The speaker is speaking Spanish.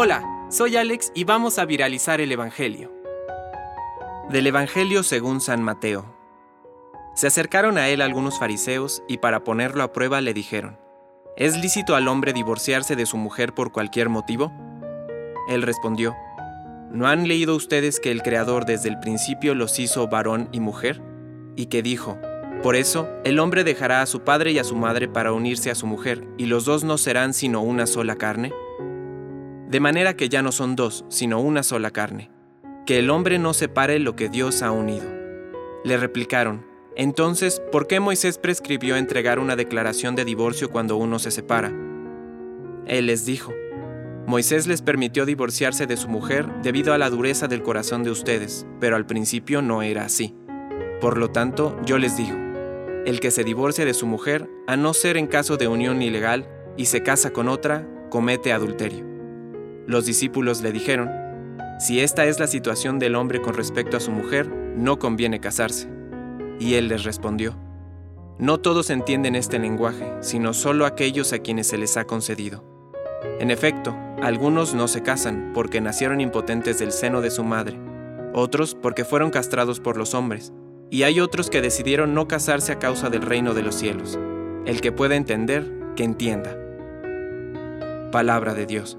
Hola, soy Alex y vamos a viralizar el Evangelio. Del Evangelio según San Mateo. Se acercaron a él algunos fariseos y para ponerlo a prueba le dijeron, ¿Es lícito al hombre divorciarse de su mujer por cualquier motivo? Él respondió, ¿no han leído ustedes que el Creador desde el principio los hizo varón y mujer? Y que dijo, por eso el hombre dejará a su padre y a su madre para unirse a su mujer, y los dos no serán sino una sola carne? De manera que ya no son dos, sino una sola carne. Que el hombre no separe lo que Dios ha unido. Le replicaron, entonces, ¿por qué Moisés prescribió entregar una declaración de divorcio cuando uno se separa? Él les dijo, Moisés les permitió divorciarse de su mujer debido a la dureza del corazón de ustedes, pero al principio no era así. Por lo tanto, yo les digo, el que se divorcia de su mujer, a no ser en caso de unión ilegal, y se casa con otra, comete adulterio. Los discípulos le dijeron, si esta es la situación del hombre con respecto a su mujer, no conviene casarse. Y él les respondió, No todos entienden este lenguaje, sino solo aquellos a quienes se les ha concedido. En efecto, algunos no se casan porque nacieron impotentes del seno de su madre, otros porque fueron castrados por los hombres, y hay otros que decidieron no casarse a causa del reino de los cielos. El que pueda entender, que entienda. Palabra de Dios.